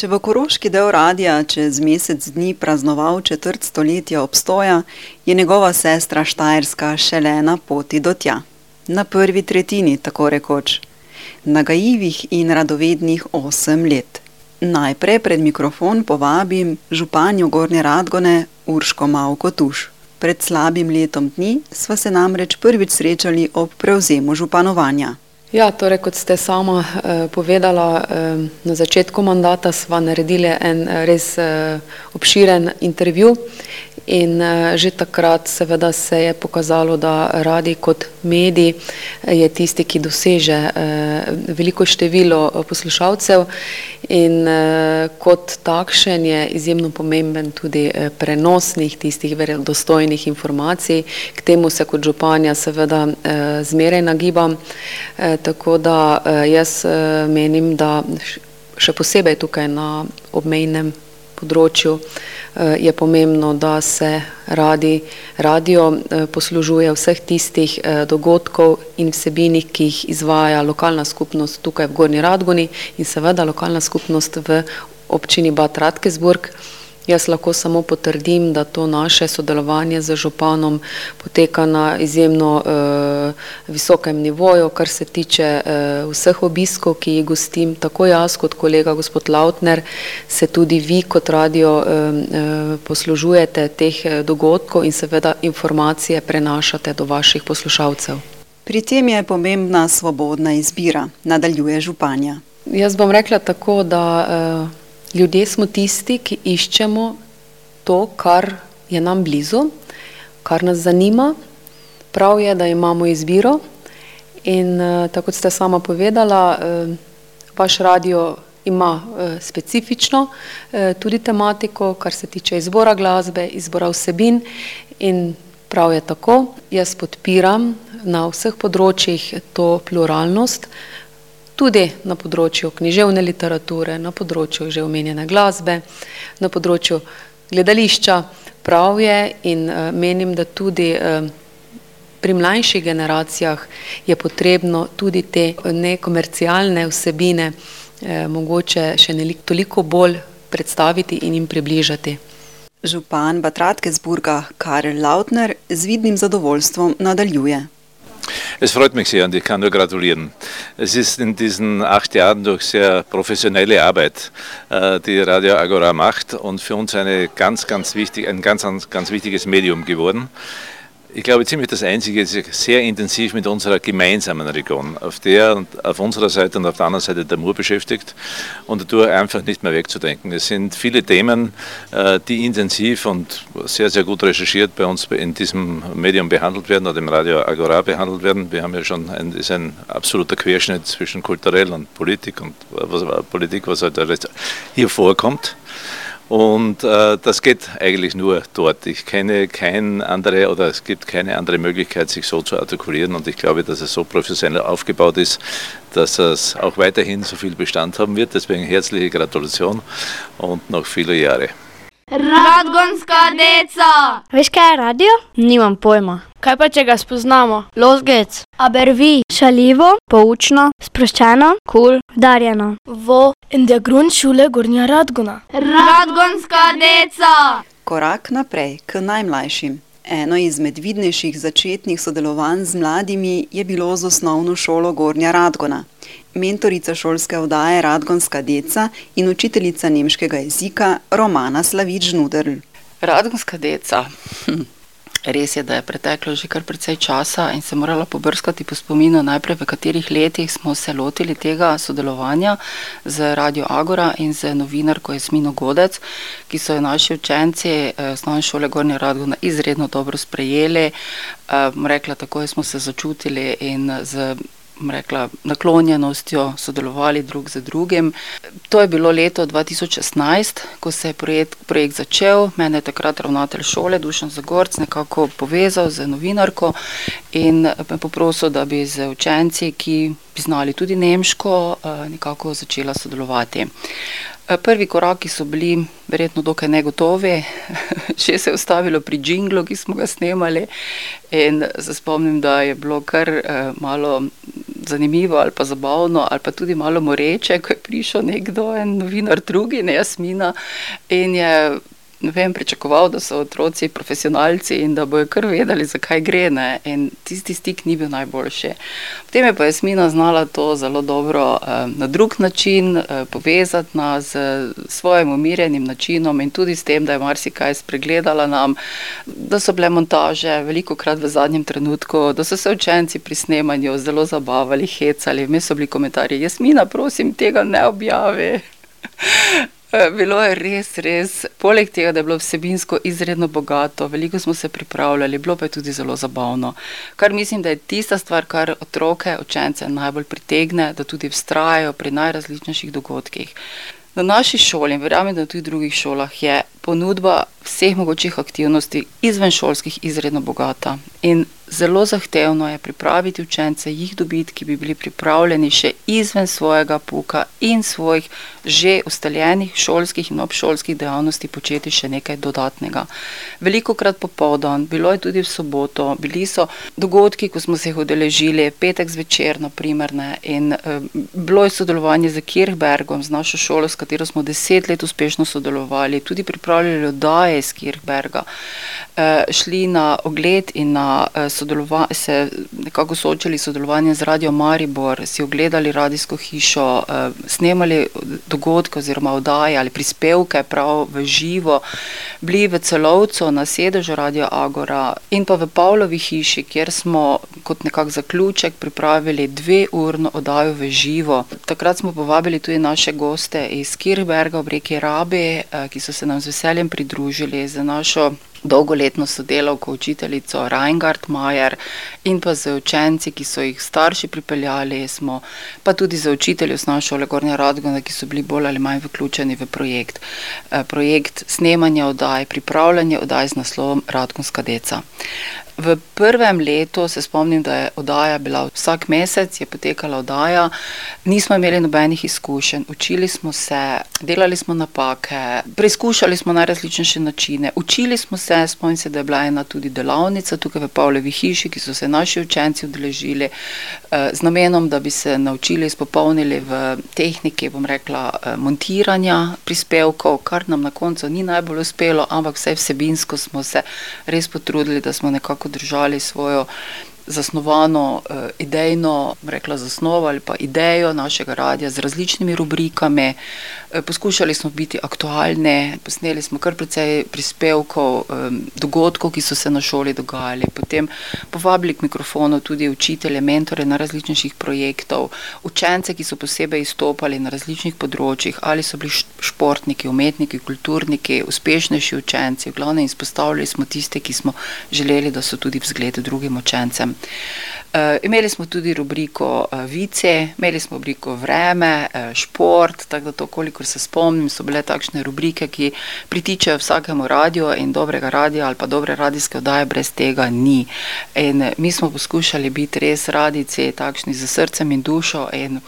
Če bo koroški del radia čez mesec dni praznoval četrt stoletja obstoja, je njegova sestra Štajerska šele na poti do tja. Na prvi tretjini, tako rekoč. Nagajivih in radovednih osem let. Najprej pred mikrofon povabim županjo Gornje Radgone Urško Malko Tuš. Pred slabim letom dni sva se namreč prvič srečali ob prevzemu županovanja. Ja, torej, kot ste sama eh, povedala, eh, na začetku mandata sva naredili en res eh, obširen intervju In uh, že takrat seveda se je pokazalo, da radi kot medij je tisti, ki doseže uh, veliko število poslušalcev in kot takšen je izjemno pomemben tudi prenosnih tistih verodostojnih informacij. K temu se kot županja seveda zmeraj nagibam, tako da jaz menim, da še posebej tukaj na obmejnem področju eh, je pomembno, da se radi, radio eh, poslužuje vseh tistih eh, dogodkov in vsebinih, ki jih izvaja lokalna skupnost tukaj v Gorni Radgoni in seveda lokalna skupnost v občini Bad Radkesburg. Jaz lahko samo potrdim, da to naše sodelovanje z županom poteka na izjemno uh, visokem nivoju, kar se tiče uh, vseh obiskov, ki jih gostim, tako jaz kot kolega gospod Lautner, se tudi vi kot radio uh, poslužujete teh dogodkov in seveda informacije prenašate do vaših poslušalcev. Pri tem je pomembna svobodna izbira, nadaljuje županja. Jaz bom rekla tako, da uh, Ljudje smo tisti, ki iščemo to, kar je nam blizu, kar nas zanima. Prav je, da imamo izbiro. In uh, tako kot ste sama povedala, uh, vaš radio ima uh, specifično tudi tematiko, kar se tiče izbora glasbe, izbora vsebin. In prav je tako. Jaz podpiram na vseh področjih to pluralnost. Tudi na področju književne literature, na področju že omenjene glasbe, na področju gledališča. Prav je in uh, menim, da tudi uh, pri mlajših generacijah je potrebno tudi te nekomercialne vsebine mogoče še neliko toliko bolj predstaviti in jim približati. Župan Batratkesburga Karel Lautner z vidnim zadovoljstvom nadaljuje. Es freut mich sehr und ich kann nur gratulieren. Es ist in diesen acht Jahren durch sehr professionelle Arbeit, äh, die Radio Agora macht und für uns eine ganz, ganz wichtig, ein ganz, ganz wichtiges Medium geworden ich glaube, ziemlich das Einzige ist sehr intensiv mit unserer gemeinsamen Region, auf der und auf unserer Seite und auf der anderen Seite der Mur beschäftigt und dadurch einfach nicht mehr wegzudenken. Es sind viele Themen, äh, die intensiv und sehr, sehr gut recherchiert bei uns in diesem Medium behandelt werden oder im Radio Agora behandelt werden. Wir haben ja schon ein, ist ein absoluter Querschnitt zwischen kulturell und Politik und was, Politik, was halt hier vorkommt. Und äh, das geht eigentlich nur dort. Ich kenne keine andere oder es gibt keine andere Möglichkeit, sich so zu artikulieren. Und ich glaube, dass es so professionell aufgebaut ist, dass es auch weiterhin so viel Bestand haben wird. Deswegen herzliche Gratulation und noch viele Jahre. Radgonska deca! Veš kaj je radio? Nimam pojma. Kaj pa če ga spoznamo? Losgec. Abervi. Šaljivo, poučno, sproščeno, kul, cool, darjeno. Vo in der Grundschule Gornja Radgona. Radgonska deca! Korak naprej k najmlajšim. Eno izmed vidnejših začetnih sodelovanj z mladimi je bilo z osnovno šolo Gornja Radgona. Mentorica šolske vdaje Radgonska deca in učiteljica nemškega jezika Romana Slavič Nuderl. Radgonska deca. Hm. Res je, da je preteklo že kar precej časa in se morala pobrskati po spominu najprej, v katerih letih smo se lotili tega sodelovanja z Radio Agora in z novinarko Jasmino Godec, ki so jo naši učenci eh, osnovne šole Gornje Radgona izredno dobro sprejeli. Eh, rekla, tako smo se začutili in z rekla, naklonjenostjo sodelovali drug z drugim. To je bilo leto 2016, ko se je projekt, projekt začel. Mene je takrat ravnatelj šole Dušan Zagorc nekako povezal z novinarko in me poprosil, da bi z učenci, ki bi znali tudi nemško, eh, nekako začela sodelovati. Eh, prvi koraki so bili verjetno dokaj negotovi, še se je ustavilo pri džinglu, ki smo ga snemali. In se spomnim, da je bilo kar uh, malo zanimivo ali pa zabavno ali pa tudi malo moreče, ko je prišel nekdo, en novinar drugi, ne Jasmina, in je vem, pričakoval, da so otroci profesionalci in da bojo kar vedeli, zakaj gre. Ne? In tisti stik ni bil najboljši. Potem je pa Jasmina znala to zelo dobro eh, na drug način eh, povezati nas z svojim umirjenim načinom in tudi s tem, da je marsikaj spregledala nam, da so bile montaže veliko krat v zadnjem trenutku, da so se učenci pri snemanju zelo zabavali, hecali. Mi so bili komentarji, Jasmina, prosim, tega ne objavi. Eh, bilo je res, res, poleg tega, da je bilo vsebinsko izredno bogato, veliko smo se pripravljali, bilo pa je tudi zelo zabavno. Kar mislim, da je tista stvar, kar otroke, učence najbolj pritegne, da tudi vztrajajo pri najrazličnejših dogodkih. Na naši šoli, in verjamem, da tudi v drugih šolah, je ponudba vseh mogočih aktivnosti izven šolskih izredno bogata. In zelo zahtevno je pripraviti učence, jih dobiti, ki bi bili pripravljeni še izven svojega puka in svojih že ustaljenih šolskih in obšolskih dejavnosti početi še nekaj dodatnega. Veliko krat popoldan, bilo je tudi v soboto, bili so dogodki, ko smo se jih udeležili, petek zvečer, naprimer, ne, in e, bilo je sodelovanje z Kirchbergom, z našo šolo, s katero smo deset let uspešno sodelovali, tudi pripravljali oddaje iz Kirchberga, e, šli na ogled in na e, sodelovanje, se nekako soočali s sodelovanjem z Radio Maribor, si ogledali radijsko hišo, eh, snemali dogodke oziroma oddaje ali prispevke prav v živo, bili v celovcu na sedežu Radio Agora in pa v Pavlovi hiši, kjer smo kot nekak zaključek pripravili dve urno oddajo v živo. Takrat smo povabili tudi naše goste iz Kirberga ob reki Rabi, eh, ki so se nam z veseljem pridružili za našo dolgoletno sodelavko, učiteljico Reingard Majer in pa z učenci, ki so jih starši pripeljali, smo pa tudi za učitelje osnovne šole Gornja Radgona, ki so bili bolj ali manj vključeni v projekt. Eh, projekt snemanja oddaj, pripravljanje oddaj z naslovom Radgonska deca. V prvem letu se spomnim, da je oddaja bila vsak mesec, je potekala oddaja, nismo imeli nobenih izkušenj, učili smo se, delali smo napake, preizkušali smo najrazličnejše načine, učili smo se, spomnim se, da je bila ena tudi delavnica tukaj v Pavlevi hiši, ki so se naši učenci udeležili eh, z namenom, da bi se naučili izpopolnili v tehniki, bom rekla, eh, montiranja prispevkov, kar nam na koncu ni najbolj uspelo, ampak vse vsebinsko smo se res potrudili, da smo nekako držali svojo zasnovano uh, idejno, rekla zasnovo ali pa idejo našega radia z različnimi rubrikami. Uh, poskušali smo biti aktualni, posneli smo kar precej prispevkov, um, dogodkov, ki so se na šoli dogajali, potem povabili k mikrofonu tudi učitelje, mentore na različnih projektov, učence, ki so posebej izstopali na različnih področjih, ali so bili športniki, umetniki, kulturniki, uspešnejši učenci. V glavnem izpostavljali smo tiste, ki smo želeli, da so tudi vzgled drugim učencem. Uh, imeli smo tudi rubriko uh, Vice, imeli smo rubriko Vreme, uh, Šport, tako da to, kolikor se spomnim, so bile takšne rubrike, ki pritičajo vsakemu radiju in dobrega radija ali pa dobre radijske oddaje brez tega ni. In mi smo poskušali biti res radici, takšni za srcem in dušo in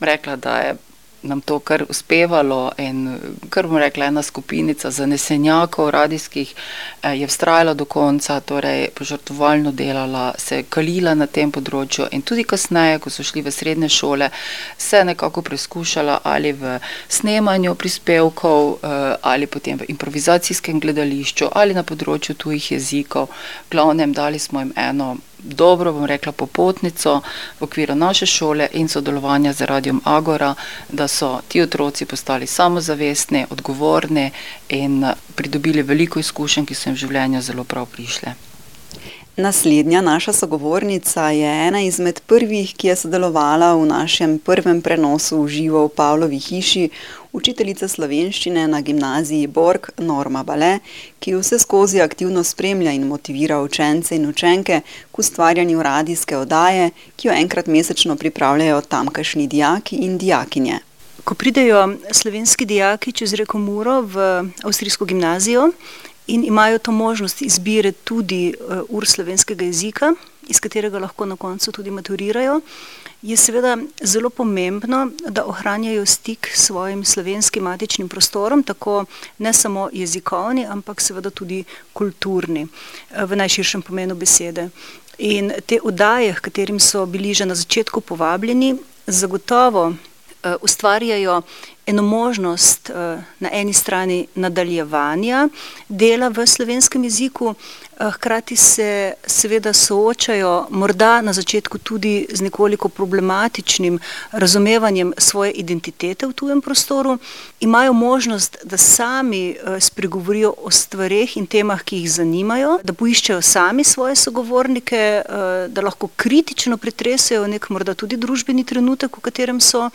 rekla, da je nam to kar uspevalo in kar bom rekla, ena skupinica zanesenjakov radijskih eh, je vztrajala do konca, torej požrtovalno delala, se kalila na tem področju in tudi kasneje, ko so šli v srednje šole, se nekako preizkušala ali v snemanju prispevkov eh, ali potem v improvizacijskem gledališču ali na področju tujih jezikov. V glavnem dali smo jim eno dobro, bom rekla, popotnico v okviru naše šole in sodelovanja z Radijem Agora, da so ti otroci postali samozavestni, odgovorni in pridobili veliko izkušenj, ki so jim v življenju zelo prav prišle. Naslednja naša sogovornica je ena izmed prvih, ki je sodelovala v našem prvem prenosu v živo v Pavlovi hiši, učiteljica slovenščine na gimnaziji Borg Norma Bale, ki vse skozi aktivno spremlja in motivira učence in učenke k ustvarjanju radijske oddaje, ki jo enkrat mesečno pripravljajo tamkajšnji dijaki in dijakinje. Ko pridejo slovenski dijaki čez reko Muro v avstrijsko gimnazijo in imajo to možnost izbire tudi ur slovenskega jezika, iz katerega lahko na koncu tudi maturirajo, je seveda zelo pomembno, da ohranjajo stik s svojim slovenskim matičnim prostorom, tako ne samo jezikovni, ampak seveda tudi kulturni, v najširšem pomenu besede. In te oddaje, katerim so bili že na začetku povabljeni, zagotovo ustvarjajo eno možnost na eni strani nadaljevanja dela v slovenskem jeziku, hkrati se seveda soočajo morda na začetku tudi z nekoliko problematičnim razumevanjem svoje identitete v tujem prostoru, imajo možnost, da sami spregovorijo o stvareh in temah, ki jih zanimajo, da poiščejo sami svoje sogovornike, da lahko kritično pretresejo neki morda tudi družbeni trenutek, v katerem so.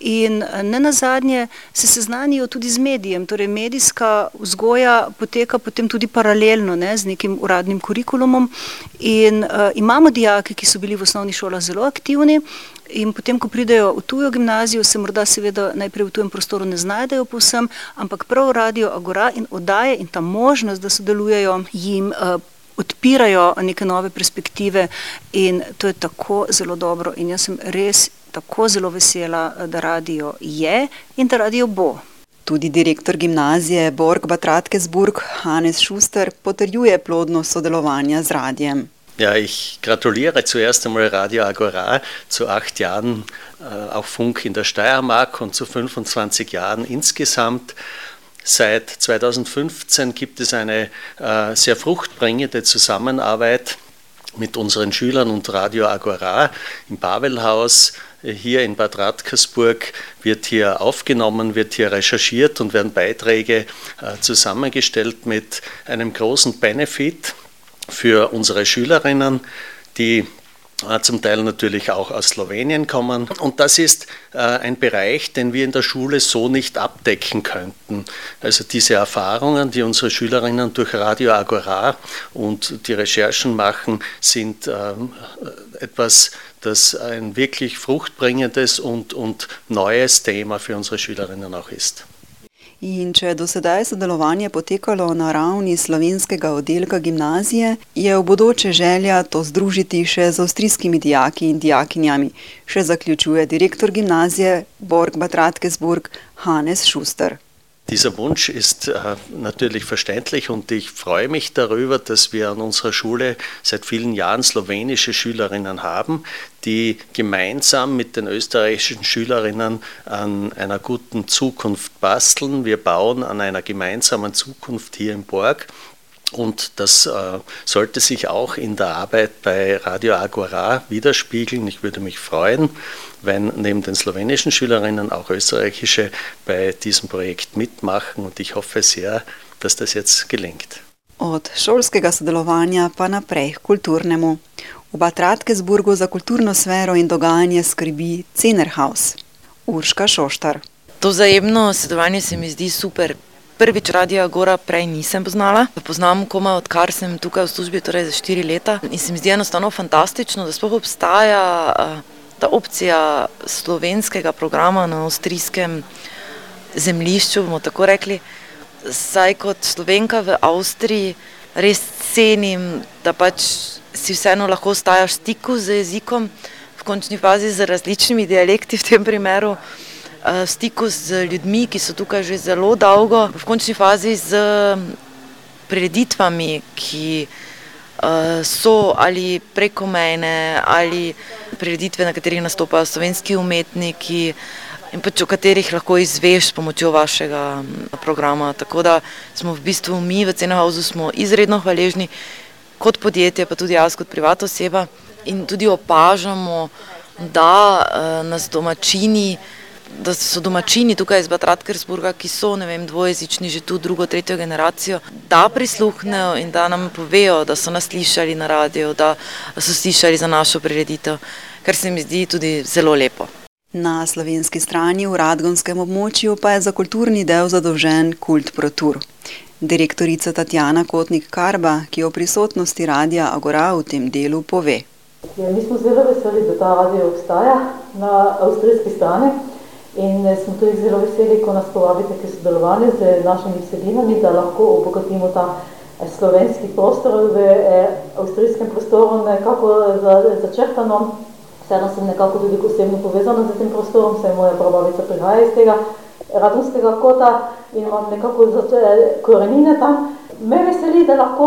In nenazadnje se seznanijo tudi z medijem, torej medijska vzgoja poteka potem tudi paralelno ne, z nekim uradnim kurikulumom. In uh, imamo dijake, ki so bili v osnovnih šolah zelo aktivni, in potem, ko pridejo v tujo gimnazijo, se morda seveda najprej v tujem prostoru ne znajdejo povsem, ampak prav radio Agora in oddaje in ta možnost, da sodelujejo, jim uh, odpirajo neke nove perspektive in to je tako zelo dobro in jaz sem res tako zelo vesela, da radio je in da radio bo. Tudi direktor gimnazije Borg Batratkesburg Hannes Schuster potrjuje plodnost sodelovanja z radijem. Ja, ich gratuliere zuerst einmal Radio Agora zu acht Jahren äh, auf Funk in der Steiermark und zu 25 Jahren insgesamt. Seit 2015 gibt es eine äh, sehr fruchtbringende Zusammenarbeit mit unseren Schülern und Radio Agora im Babelhaus hier in Bad Radkersburg wird hier aufgenommen, wird hier recherchiert und werden Beiträge äh, zusammengestellt mit einem großen Benefit für unsere Schülerinnen, die äh, zum Teil natürlich auch aus Slowenien kommen. Und das ist äh, ein Bereich, den wir in der Schule so nicht abdecken könnten. Also diese Erfahrungen, die unsere Schülerinnen durch Radio Agora und die Recherchen machen, sind ähm, etwas, das ein wirklich fruchtbringendes und, und neues Thema für unsere Schülerinnen auch ist. In če je do sedaj sodelovanje potekalo na ravni slovenskega oddelka gimnazije, je v bodoče želja to združiti še z avstrijskimi dijaki in dijakinjami, še zaključuje direktor gimnazije Borg Bad Radkesburg Hannes Schuster. Dieser Wunsch ist äh, natürlich verständlich und ich freue mich darüber, dass wir an unserer Schule seit vielen Jahren slowenische Schülerinnen haben, die gemeinsam mit den österreichischen Schülerinnen an einer guten Zukunft basteln. Wir bauen an einer gemeinsamen Zukunft hier im Borg und das äh, sollte sich auch in der Arbeit bei Radio Agora widerspiegeln. Ich würde mich freuen, wenn neben den slowenischen Schülerinnen auch österreichische bei diesem Projekt mitmachen und ich hoffe sehr, dass das jetzt gelingt. Od šolskega sodelovanja pa naprej k kulturnemu. V Bad Radkesburgu za kulturno sfero in dogajanje skrbi Cenerhaus. Urška Šoštar. To vzajemno sodelovanje se mi zdi super. Prvič Radio Gora prej nisem poznala. Poznam komaj odkar sem tukaj v službi, torej za štiri leta. In se mi zdi enostavno fantastično, da sploh obstaja ta opcija slovenskega programa na avstrijskem zemljišču, bomo tako rekli. Saj kot slovenka v Avstriji res cenim, da pač si vseeno lahko ostajaš v stiku z jezikom, v končni fazi z različnimi dialekti v tem primeru v stiku z ljudmi, ki so tukaj že zelo dolgo, v končni fazi z prireditvami, ki so ali prekomejne, ali prireditve, na katerih nastopajo slovenski umetniki in pač o katerih lahko izveš s pomočjo vašega programa. Tako da smo v bistvu mi v Cenehausu smo izredno hvaležni kot podjetje, pa tudi jaz kot privatna oseba in tudi opažamo, da nas domačini da so domačini tukaj iz Bad Radkersburga, ki so vem, dvojezični že tu drugo, tretjo generacijo, da prisluhnejo in da nam povejo, da so nas slišali na radiju, da so slišali za našo prireditev, kar se mi zdi tudi zelo lepo. Na slovenski strani v Radgonskem območju pa je za kulturni del zadolžen kult Protur. Direktorica Tatjana Kotnik Karba, ki o prisotnosti radia Agora v tem delu pove. Ja, mi smo zelo veseli, da ta radio obstaja na avstrijski strani In smo tudi zelo veseli, ko nas povabite k sodelovanju z našimi vsebinami, da lahko obogatimo ta slovenski prostor v avstrijskem prostoru nekako začrtano. Vseeno sem nekako tudi osebno povezana z tem prostorom, saj moja prabavica prihaja iz tega radonskega kota in imam nekako korenine tam. Me veseli, da lahko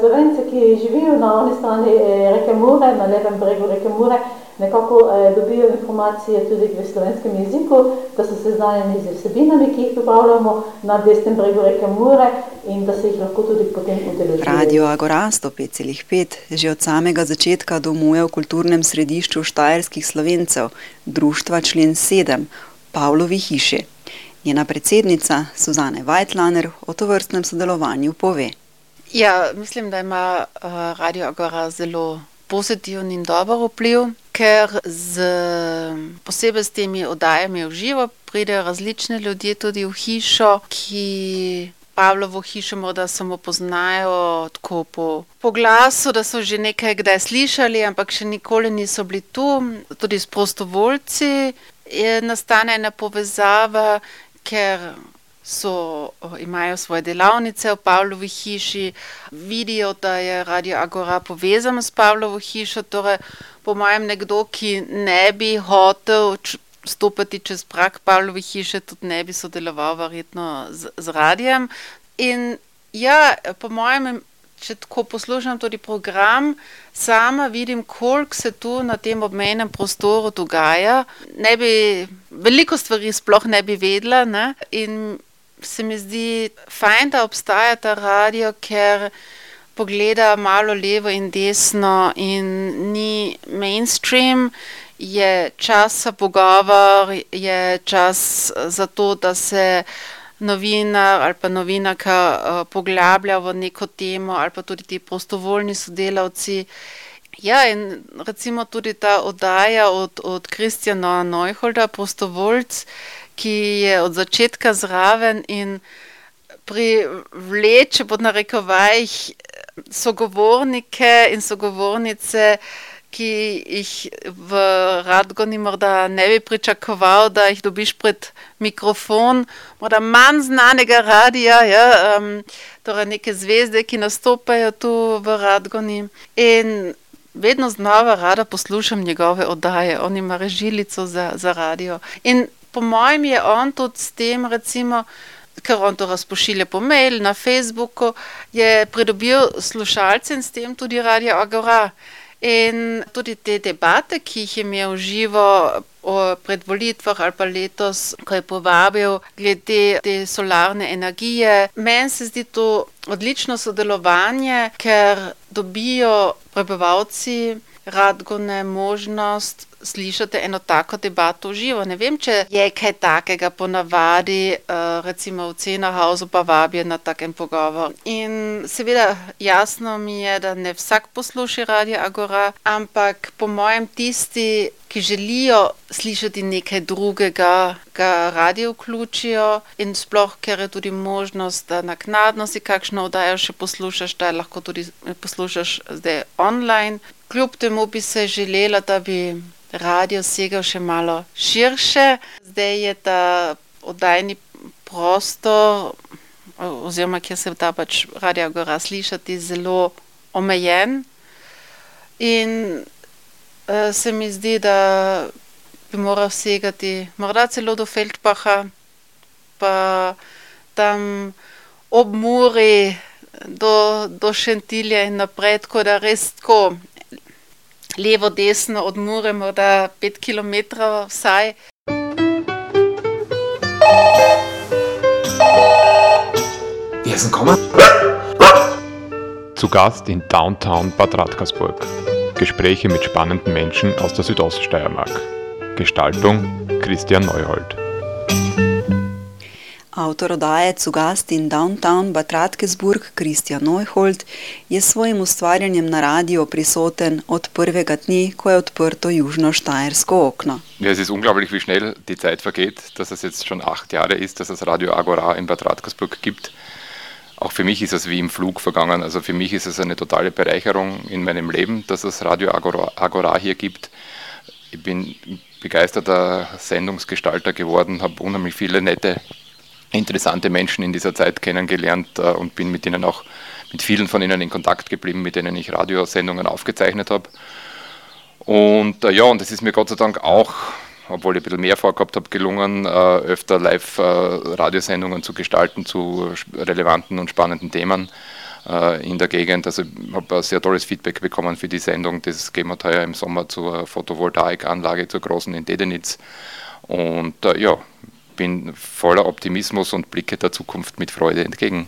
Slovence, ki živijo na oni strani reke Mure, na levem bregu reke Mure, nekako dobijo informacije tudi v slovenskem jeziku, da so seznanjeni z vsebinami, ki jih pripravljamo na desnem bregu reke Mure in da se jih lahko tudi potem udeležijo. Radio Agora 105,5 že od samega začetka domuje v kulturnem središču štajerskih Slovencev, društva člen 7, Pavlovi hiši. Njena predsednica Suzane Weitlaner o tovrstnem sodelovanju pove. Ja, mislim, da ima Radio Agora zelo pozitiven in dober vpliv, ker z, posebej s temi oddajami v živo pridejo različni ljudje tudi v hišo, ki Pavlovo hišo morda samo poznajo tako po, po glasu, da so že nekaj kdaj slišali, ampak še nikoli niso bili tu. Tudi s prostovoljci nastane ena povezava, ker so, imajo svoje delavnice v Pavlovi hiši, vidijo, da je Radio Agora povezan s Pavlovo hišo, torej po mojem nekdo, ki ne bi hotel stopiti čez prak Pavlove hiše, tudi ne bi sodeloval verjetno z, z radijem. In ja, po mojem, če tako poslušam tudi program, sama vidim, koliko se tu na tem obmejnem prostoru dogaja. Ne bi, veliko stvari sploh ne bi vedela, ne? in se mi zdi fajn, da obstaja ta radio, ker pogleda malo levo in desno in ni mainstream. Je čas za pogovor, je čas za to, da se novinar ali pa novinarka poglablja v neko temo, ali pa tudi ti prostovoljni sodelavci. Ja, in recimo tudi ta oddaja od, od Kristjana Neuholda, prostovoljc, ki je od začetka zraven in privleče pod narekovajih sogovornike in sogovornice, ki jih v Radgoni morda ne bi pričakoval, da jih dobiš pred mikrofon, morda manj znanega radia, ja, um, torej neke zvezde, ki nastopajo tu v Radgoni. In vedno znova rada poslušam njegove oddaje, on ima režilico za, za radio. In po mojem je on tudi s tem, recimo, ker on to razpošilja po mail, na Facebooku, je pridobil slušalce in s tem tudi Radio Agora. In tudi te debate, ki jih je imel živo pred volitvah ali pa letos, ko je povabil glede te solarne energije, meni se zdi to odlično sodelovanje, ker dobijo prebivalci Radgone možnost slišati eno tako debato v živo. Ne vem, če je kaj takega ponavadi, recimo v Cenahausu pa vabijo na takem pogovor. In seveda jasno mi je, da ne vsak posluša Radio Agora, ampak po mojem tisti, ki želijo slišati nekaj drugega, ga radi vključijo in sploh, ker je tudi možnost, da naknadno si kakšno oddajo še poslušaš, da lahko tudi poslušaš zdaj online. Kljub temu bi se želela, da bi radio segal še malo širše. Zdaj je ta oddajni prostor, oziroma kjer se da pač Radio Agora slišati, zelo omejen. In se mi zdi, da bi moral segati morda celo do Feldbacha, pa tam ob Muri do, do Šentilja in naprej, tako da res tako levo, desno od Mure, morda pet kilometrov vsaj. Wer ist gekommen? Zu Gast in Downtown Bad Radkersburg. Gespräche mit spannenden Menschen aus der Südoststeiermark. Gestaltung Christian Neuhold. Avtor oddaje Zugast in Downtown Bad Radkersburg, Christian Neuhold, je s svojim ustvarjanjem na radiu prisoten od prvega dne, ko je odprto južno-štajersko okno. Ja, es ist unglaublich, wie schnell die Zeit vergeht, dass es jetzt schon acht Jahre ist, dass es Radio Agora in Bad Radkersburg gibt. Auch für mich ist es wie im Flug vergangen. Also für mich ist es eine totale Bereicherung in meinem Leben, dass es Radio Agora, Agora hier gibt. ich bin begeisterter Sendungsgestalter geworden, habe unheimlich viele nette, interessante Menschen in dieser Zeit kennengelernt äh, und bin mit ihnen auch, mit vielen von ihnen in Kontakt geblieben, mit denen ich Radiosendungen aufgezeichnet habe. Und äh, ja, und es ist mir Gott sei Dank auch, obwohl ich ein bisschen mehr vorgehabt habe, gelungen, äh, öfter Live-Radiosendungen zu gestalten zu relevanten und spannenden Themen in der Gegend. Also ich habe sehr tolles Feedback bekommen für die Sendung. Das gehen wir heuer im Sommer zur Photovoltaikanlage zur großen in Dedenitz. Und ja, bin voller Optimismus und blicke der Zukunft mit Freude entgegen.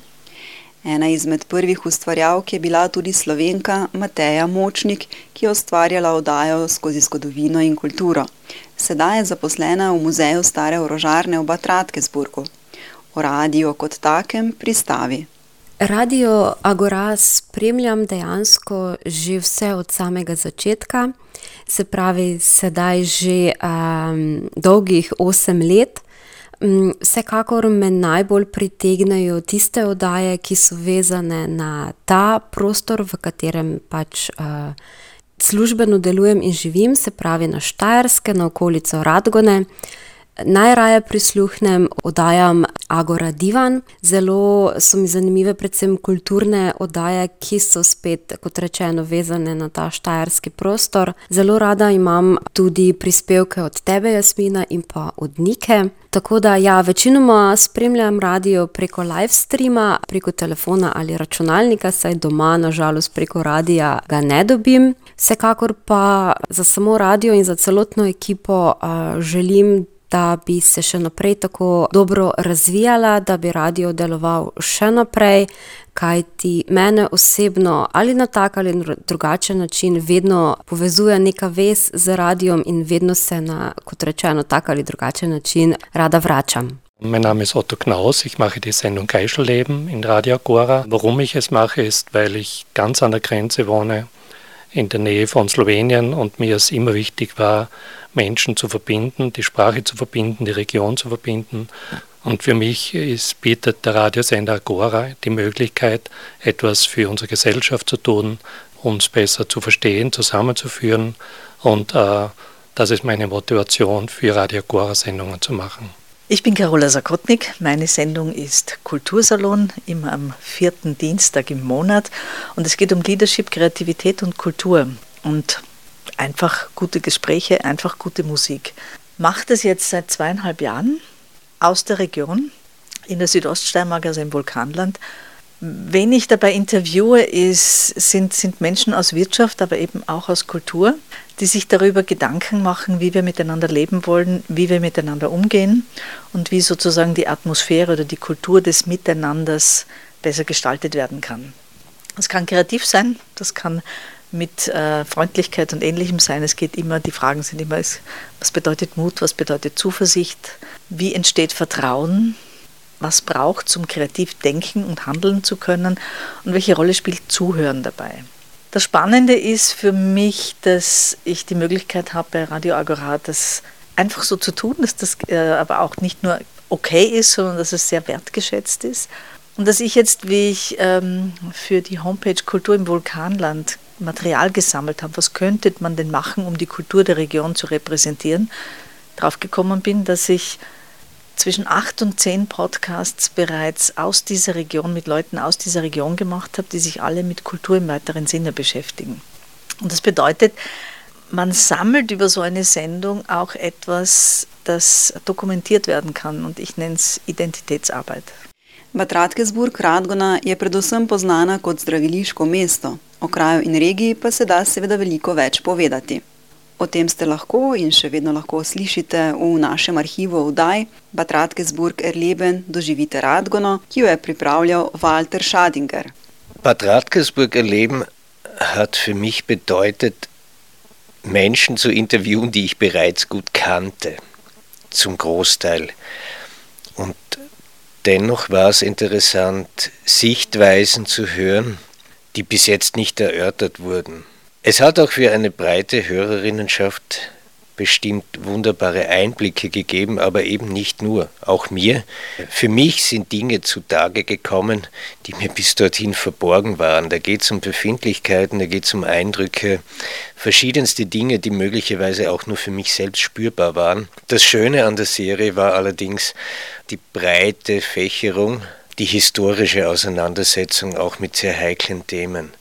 Ena izmed prvih ustvarjalk je bila tudi slovenka Mateja Močnik, ki je ustvarjala oddajo skozi zgodovino in kulturo. Sedaj je zaposlena v muzeju stare orožarne v Batratkesburgu. O radiju kot takem pristavi. Radio Agora spremljam dejansko že vse od samega začetka, se pravi, sedaj že um, dolgih osem let. Mm, vsekakor me najbolj pritegnejo tiste oddaje, ki so vezane na ta prostor, v katerem pač uh, službeno delujem in živim, se pravi na Štajerske, na okolico Radgone. Najraje prisluhnem oddajam Agora Divan. Zelo so mi zanimive predvsem kulturne oddaje, ki so spet, kot rečeno, vezane na ta štajerski prostor. Zelo rada imam tudi prispevke od tebe, Jasmina, in pa od Nike. Tako da, ja, večinoma spremljam radio preko live streama, preko telefona ali računalnika, saj doma, nažalost, preko radia ga ne dobim. Vsekakor pa za samo radio in za celotno ekipo uh, želim, da bi se še naprej tako dobro razvijala, da bi radio deloval še naprej, kajti mene osebno ali na tak ali drugačen način vedno povezuje neka vez z radiom in vedno se na, kot rečeno, tak ali drugačen način rada vračam. Mein Name ist Otto Knaus, ich mache die Sendung Geischelleben in Radio Agora. Warum ich es mache, ist, weil ich ganz an der Grenze wohne, in der Nähe von Slowenien und mir es immer wichtig war, Menschen zu verbinden, die Sprache zu verbinden, die Region zu verbinden. Und für mich ist, bietet der Radiosender Agora die Möglichkeit, etwas für unsere Gesellschaft zu tun, uns besser zu verstehen, zusammenzuführen. Und äh, das ist meine Motivation, für Radio Agora Sendungen zu machen. Ich bin Carola Sakotnik. Meine Sendung ist Kultursalon, immer am vierten Dienstag im Monat. Und es geht um Leadership, Kreativität und Kultur. Und einfach gute Gespräche, einfach gute Musik. Mache das jetzt seit zweieinhalb Jahren aus der Region in der Südoststeiermark, also im Vulkanland. Wen ich dabei interviewe, ist, sind, sind Menschen aus Wirtschaft, aber eben auch aus Kultur, die sich darüber Gedanken machen, wie wir miteinander leben wollen, wie wir miteinander umgehen und wie sozusagen die Atmosphäre oder die Kultur des Miteinanders besser gestaltet werden kann. Das kann kreativ sein, das kann mit äh, Freundlichkeit und Ähnlichem sein. Es geht immer, die Fragen sind immer, was bedeutet Mut, was bedeutet Zuversicht, wie entsteht Vertrauen, was braucht zum kreativ denken und handeln zu können und welche Rolle spielt Zuhören dabei. Das Spannende ist für mich, dass ich die Möglichkeit habe, bei Radio Agora das einfach so zu tun, dass das äh, aber auch nicht nur okay ist, sondern dass es sehr wertgeschätzt ist. Und dass ich jetzt, wie ich ähm, für die Homepage Kultur im Vulkanland Material gesammelt habe, was könnte man denn machen, um die Kultur der Region zu repräsentieren, drauf gekommen bin, dass ich zwischen acht und zehn Podcasts bereits aus dieser Region, mit Leuten aus dieser Region gemacht habe, die sich alle mit Kultur im weiteren Sinne beschäftigen. Und das bedeutet, man sammelt über so eine Sendung auch etwas, das dokumentiert werden kann und ich nenne es Identitätsarbeit. Batratkesburg Radgona je predvsem poznana kot zdraviliško mesto, o kraju in regiji pa se da seveda veliko več povedati. O tem ste lahko in še vedno lahko slišite v našem arhivu vdaj Batratkesburg Erleben doživite Radgono, ki jo je pripravljal Walter Schadinger. Batratkesburg Erleben hat für mich bedeutet, Menschen zu interviewen, die ich bereits gut kannte, zum Großteil. Und Dennoch war es interessant, Sichtweisen zu hören, die bis jetzt nicht erörtert wurden. Es hat auch für eine breite Hörerinnenschaft bestimmt wunderbare Einblicke gegeben, aber eben nicht nur, auch mir. Für mich sind Dinge zutage gekommen, die mir bis dorthin verborgen waren. Da geht es um Befindlichkeiten, da geht es um Eindrücke, verschiedenste Dinge, die möglicherweise auch nur für mich selbst spürbar waren. Das Schöne an der Serie war allerdings die breite Fächerung, die historische Auseinandersetzung auch mit sehr heiklen Themen.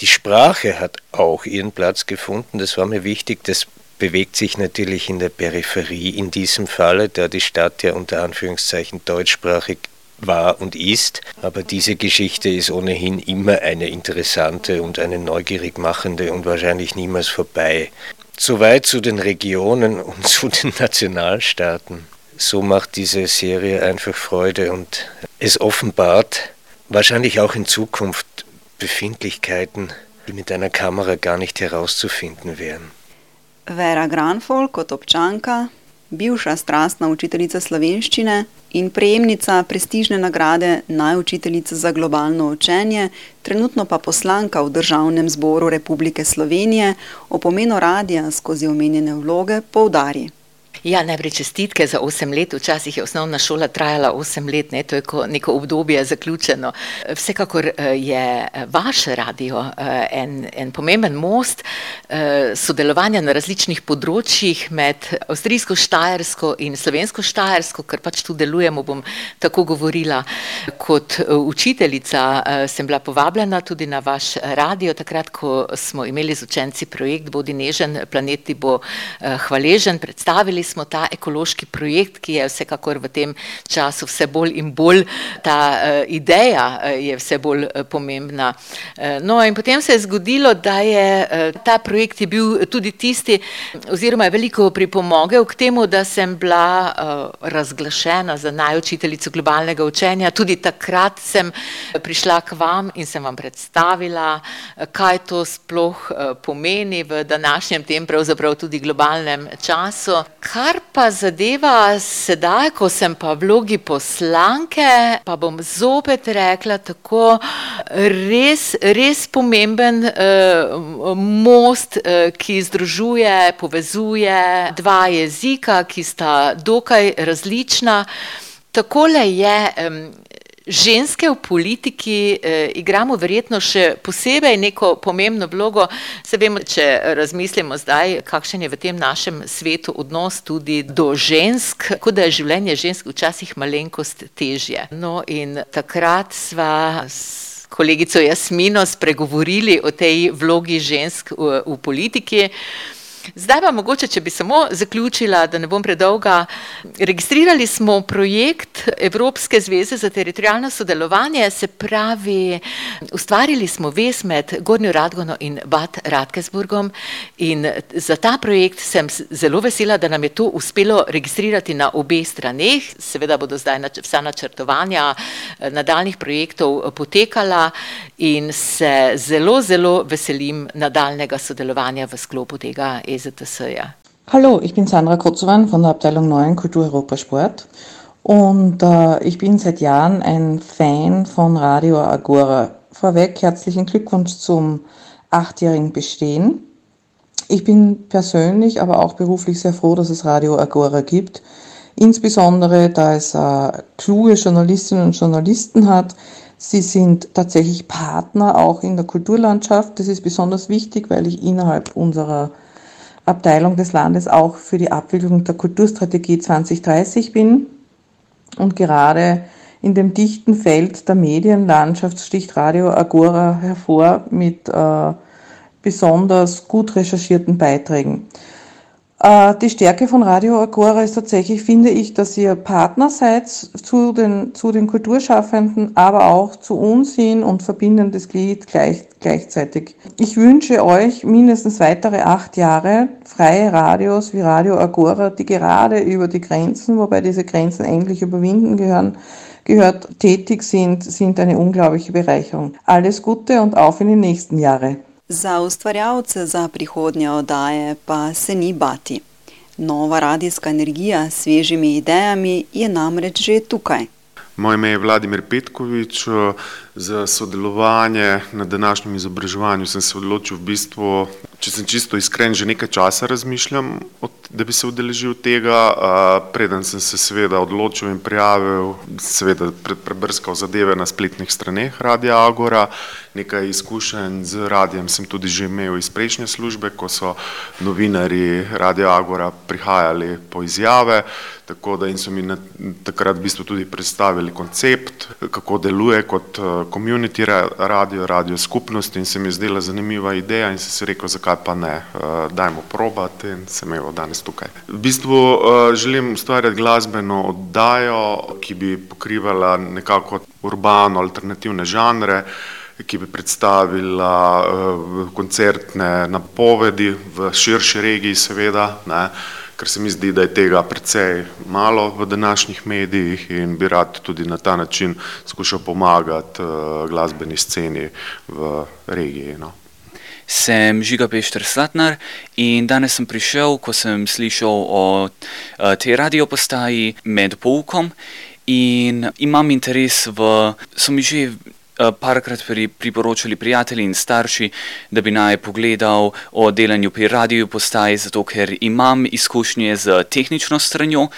Die Sprache hat auch ihren Platz gefunden, das war mir wichtig, das bewegt sich natürlich in der Peripherie in diesem Falle, da die Stadt ja unter Anführungszeichen deutschsprachig war und ist. Aber diese Geschichte ist ohnehin immer eine interessante und eine neugierig machende und wahrscheinlich niemals vorbei. Soweit zu den Regionen und zu den Nationalstaaten. So macht diese Serie einfach Freude und es offenbart wahrscheinlich auch in Zukunft Befindlichkeiten, die mit einer Kamera gar nicht herauszufinden wären. Vera Granfol kot občanka, bivša strastna učiteljica slovenščine in prejemnica prestižne nagrade Naj učiteljica za globalno učenje, trenutno pa poslanka v Državnem zboru Republike Slovenije, o pomenu radija skozi omenjene vloge poudari. Ja, najprej čestitke za osem let, včasih je osnovna šola trajala osem let, ne? to je ko neko obdobje zaključeno. Vsekakor eh, je vaš radio eh, en, en pomemben most eh, sodelovanja na različnih področjih med avstrijsko Štajersko in slovensko Štajersko, ker pač tu delujemo, bom tako govorila. Kot učiteljica sem bila povabljena tudi na vaš radio, takrat, ko smo imeli z učenci projekt Bodi nežen, planet ti bo hvaležen, predstavili smo ta ekološki projekt, ki je vsekakor v tem času vse bolj in bolj, ta uh, ideja uh, je vse bolj uh, pomembna. Uh, no, in potem se je zgodilo, da je uh, ta projekt je bil tudi tisti, oziroma je veliko pripomogel k temu, da sem bila uh, razglašena za najučiteljico globalnega učenja. Tudi takrat sem prišla k vam in sem vam predstavila, kaj to sploh uh, pomeni v današnjem tem pravzaprav tudi globalnem času. Kar pa zadeva sedaj, ko sem pa v vlogi poslanke, pa bom zopet rekla tako, res, res pomemben uh, most, uh, ki združuje, povezuje dva jezika, ki sta dokaj različna. Takole je. Um, Ženske v politiki eh, igramo verjetno še posebej neko pomembno vlogo. Se vemo, če razmislimo zdaj, kakšen je v tem našem svetu odnos tudi do žensk, kot da je življenje žensk včasih malenkost težje. No in takrat sva s kolegico Jasmino spregovorili o tej vlogi žensk v, v politiki. Zdaj pa mogoče, če bi samo zaključila, da ne bom predolga. Registrirali smo projekt Evropske zveze za teritorijalno sodelovanje, se pravi, ustvarili smo vez med Gornjo Radgono in Bad Radkesburgom in za ta projekt sem zelo vesela, da nam je to uspelo registrirati na obeh straneh. Seveda bodo zdaj vsa načrtovanja eh, nadaljnih projektov potekala in se zelo, zelo veselim nadaljnega sodelovanja v sklopu tega EZTS-ja. Hallo, ich bin Sandra Kotzowan von der Abteilung Neuen Kultur Europa Sport und äh, ich bin seit Jahren ein Fan von Radio Agora. Vorweg herzlichen Glückwunsch zum achtjährigen Bestehen. Ich bin persönlich, aber auch beruflich sehr froh, dass es Radio Agora gibt. Insbesondere, da es äh, kluge Journalistinnen und Journalisten hat. Sie sind tatsächlich Partner auch in der Kulturlandschaft. Das ist besonders wichtig, weil ich innerhalb unserer Abteilung des Landes auch für die Abwicklung der Kulturstrategie 2030 bin. Und gerade in dem dichten Feld der Medienlandschaft sticht Radio Agora hervor mit äh, besonders gut recherchierten Beiträgen. Äh, die Stärke von Radio Agora ist tatsächlich, finde ich, dass ihr Partner seid zu den, zu den Kulturschaffenden, aber auch zu uns hin und verbindendes Glied gleich, gleichzeitig. Ich wünsche euch mindestens weitere acht Jahre freie Radios wie Radio Agora, die gerade über die Grenzen, wobei diese Grenzen endlich überwinden gehören, gehört, tätig sind, sind eine unglaubliche Bereicherung. Alles Gute und auf in die nächsten Jahre. Za ustvarjalce za prihodnje oddaje pa se ni bati. Nova radijska energija s svežimi idejami je namreč že tukaj. Moje ime je Vladimir Petkovič. Za sodelovanje na današnjem izobraževanju sem se odločil v bistvu Če sem čisto iskren, že nekaj časa razmišljam, da bi se udeležil tega. Preden sem se seveda odločil in prijavil, seveda prebrskal zadeve na spletnih straneh Radia Agora. Nekaj izkušenj z radijem sem tudi že imel iz prejšnje službe, ko so novinari Radia Agora prihajali po izjave. Tako da so mi na, takrat v bistvu tudi predstavili koncept, kako deluje kot community radio, radio skupnost in se mi je zdela zanimiva ideja in sem si rekel, zakaj pa ne, dajmo probati in sem evo danes tukaj. V bistvu želim ustvarjati glasbeno oddajo, ki bi pokrivala nekako urbano alternativne žanre, ki bi predstavila koncertne napovedi v širši regiji seveda, ne, ker se mi zdi, da je tega precej malo v današnjih medijih in bi rad tudi na ta način skušal pomagati glasbeni sceni v regiji, no. Sem Žiga Pešter Slatnar in danes sem prišel, ko sem slišal o tej radio postaji med poukom in imam interes v, so mi že parkrat priporočali prijatelji in starši, da bi naj pogledal o delanju pri radiu postaji, zato ker imam izkušnje s tehnično stranjo,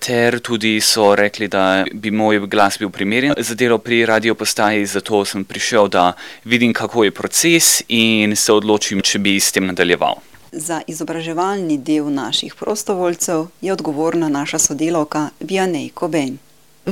ter tudi so rekli, da bi moj glas bil primeren za delo pri radio postaji, zato sem prišel, da vidim, kako je proces in se odločim, če bi s tem nadaljeval. Za izobraževalni del naših prostovoljcev je odgovorna naša sodelavka Vianney Koben.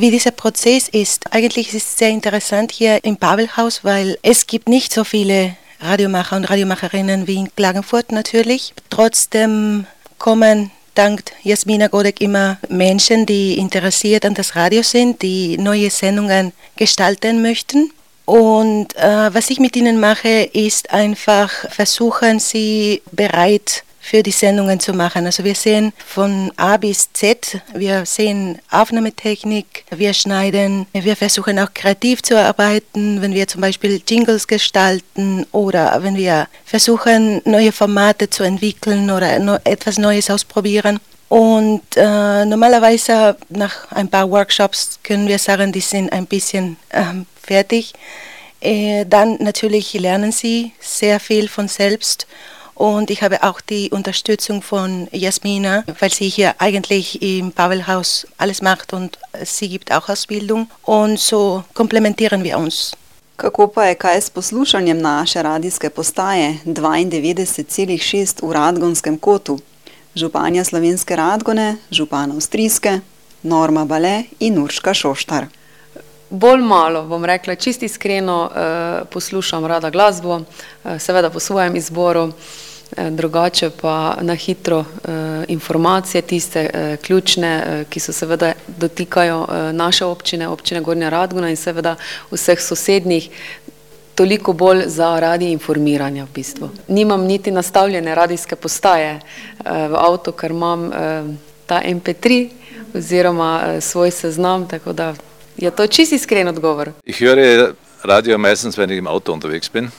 Wie dieser Prozess ist, eigentlich ist es sehr interessant hier im Pavelhaus, weil es gibt nicht so viele Radiomacher und Radiomacherinnen wie in Klagenfurt natürlich. Trotzdem kommen dank Jasmina Godek immer Menschen, die interessiert an das Radio sind, die neue Sendungen gestalten möchten. Und äh, was ich mit ihnen mache, ist einfach versuchen, sie bereit für die Sendungen zu machen. Also wir sehen von A bis Z, wir sehen Aufnahmetechnik, wir schneiden, wir versuchen auch kreativ zu arbeiten, wenn wir zum Beispiel Jingles gestalten oder wenn wir versuchen, neue Formate zu entwickeln oder etwas Neues ausprobieren. Und äh, normalerweise nach ein paar Workshops können wir sagen, die sind ein bisschen äh, fertig. Äh, dann natürlich lernen sie sehr viel von selbst und ich habe auch die Unterstützung von Jasmina, weil sie hier eigentlich im Pavelhaus alles macht und sie gibt auch Ausbildung. Und so komplementieren wir uns. Kako pa je kaj s poslušanjem naše radijske postaje 92,6 v Radgonskem kotu? Županja slovenske Radgone, župan avstrijske, Norma Bale in Urška Šoštar. Bolj malo, bom rekla, čisto iskreno poslušam rada glasbo, seveda po svojem izboru. Drugače pa na hitro informacije, tiste ključne, ki se seveda dotikajo naše občine, občine Gornja Radgona in seveda vseh sosednjih, toliko bolj zaradi informiranja v bistvu. Nimam niti nastavljene radijske postaje v avtu, ker imam ta MP3 oziroma svoj seznam, tako da je to čisto iskren odgovor. Ich höre Radio meistens, wenn ich im Auto unterwegs bin.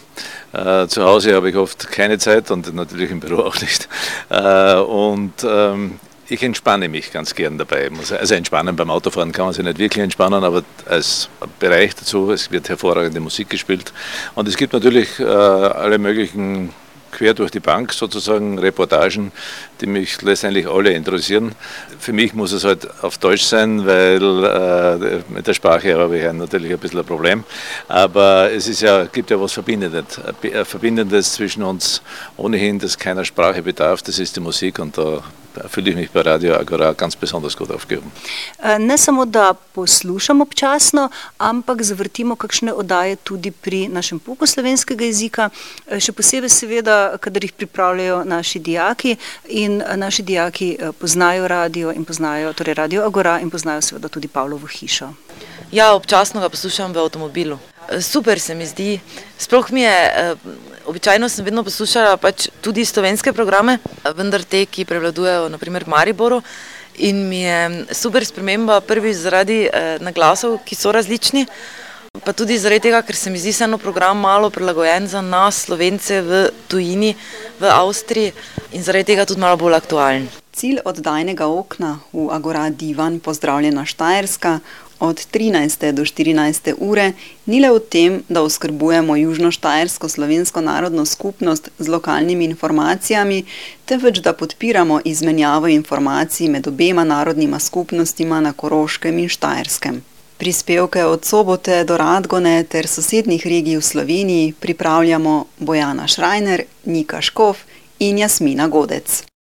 Äh, zu Hause habe ich oft keine Zeit und natürlich im Büro auch nicht. Äh, und ähm, ich entspanne mich ganz gern dabei. Also entspannen beim Autofahren kann man sich nicht wirklich entspannen, aber als Bereich dazu, es wird hervorragende Musik gespielt. Und es gibt natürlich äh, alle möglichen quer durch die Bank sozusagen Reportagen, die mich letztendlich alle interessieren. Für mich muss es halt auf Deutsch sein, weil äh, mit der Sprache habe ich natürlich ein bisschen ein Problem. Aber es ist ja, gibt ja was Verbindendes, Verbindendes zwischen uns ohnehin, das keiner Sprache bedarf, das ist die Musik und da fühle ich mich bei Radio Agora ganz besonders gut aufgehoben. Ne samo, da poslušam občasno, ampak zavrtimo kakšne oddaje tudi pri našem pouku slovenskega jezika, še posebej seveda, kadar jih pripravljajo naši dijaki in naši dijaki poznajo radio in poznajo, torej Radio Agora in poznajo seveda tudi Pavlovo hišo. Ja, občasno ga poslušam v avtomobilu. Super se mi zdi, sploh mi je, običajno sem vedno poslušala pač tudi slovenske programe, vendar te, ki prevladujejo na primer v Mariboru. In mi je super sprememba prvič zaradi naglasov, ki so različni, pa tudi zaradi tega, ker se mi zdi vseeno program malo prilagojen za nas, Slovence v tujini, v Avstriji in zaradi tega tudi malo bolj aktualen. Cilj oddajnega okna v Agora Divan Pozdravljena Štajerska od 13. do 14. ure ni le v tem, da oskrbujemo južno-štajersko slovensko narodno skupnost z lokalnimi informacijami, temveč da podpiramo izmenjavo informacij med obema narodnima skupnostima na Koroškem in Štajerskem. Prispevke od Sobote do Radgone ter sosednjih regij v Sloveniji pripravljamo Bojana Šrajner, Nika Škof in Jasmina Godec.